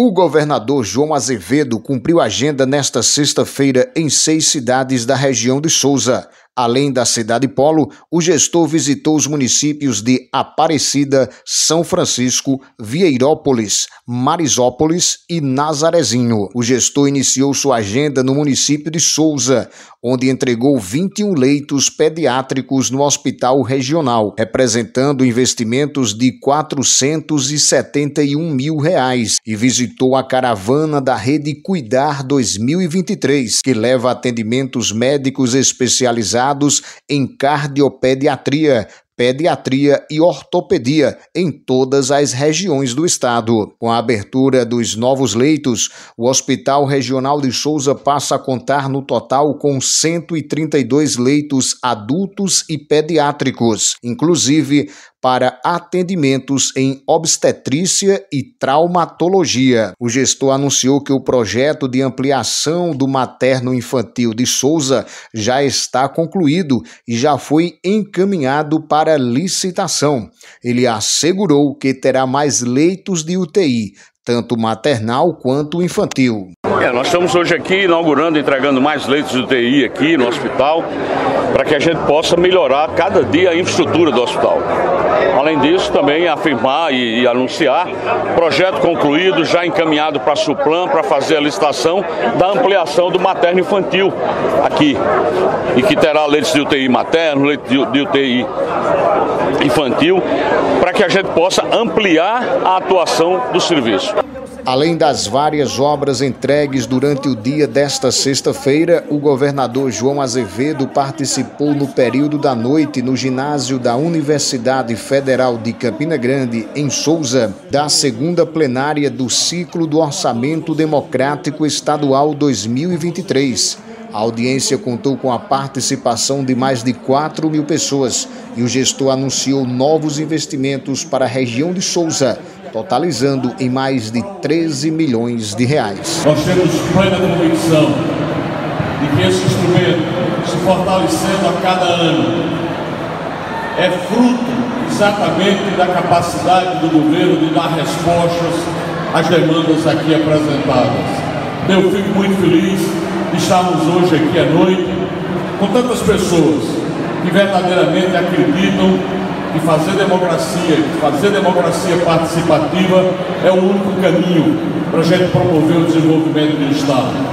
O governador João Azevedo cumpriu agenda nesta sexta-feira em seis cidades da região de Souza. Além da cidade polo, o gestor visitou os municípios de Aparecida, São Francisco, Vieirópolis, Marisópolis e Nazarezinho. O gestor iniciou sua agenda no município de Souza, onde entregou 21 leitos pediátricos no hospital regional, representando investimentos de 471 mil reais, e visitou a caravana da Rede Cuidar 2023, que leva atendimentos médicos especializados em cardiopediatria, pediatria e ortopedia em todas as regiões do estado. Com a abertura dos novos leitos, o Hospital Regional de Souza passa a contar no total com 132 leitos adultos e pediátricos, inclusive para atendimentos em obstetrícia e traumatologia. O gestor anunciou que o projeto de ampliação do materno infantil de Souza já está concluído e já foi encaminhado para licitação. Ele assegurou que terá mais leitos de UTI, tanto maternal quanto infantil. É, nós estamos hoje aqui inaugurando, entregando mais leitos de UTI aqui no hospital, para que a gente possa melhorar cada dia a infraestrutura do hospital. Além disso, também afirmar e, e anunciar projeto concluído, já encaminhado para a Suplan para fazer a licitação da ampliação do materno infantil aqui. E que terá leitos de UTI materno, leitos de, de UTI infantil, para que a gente possa ampliar a atuação do serviço. Além das várias obras entregues durante o dia desta sexta-feira, o governador João Azevedo participou no período da noite no ginásio da Universidade Federal de Campina Grande, em Souza, da segunda plenária do ciclo do Orçamento Democrático Estadual 2023. A audiência contou com a participação de mais de 4 mil pessoas e o gestor anunciou novos investimentos para a região de Souza totalizando em mais de 13 milhões de reais. Nós temos plena convicção de que esse instrumento, se fortalecendo a cada ano, é fruto exatamente da capacidade do governo de dar respostas às demandas aqui apresentadas. Eu fico muito feliz estarmos hoje aqui à noite com tantas pessoas que verdadeiramente acreditam que fazer democracia, fazer democracia participativa é o único caminho para a gente promover o desenvolvimento do Estado.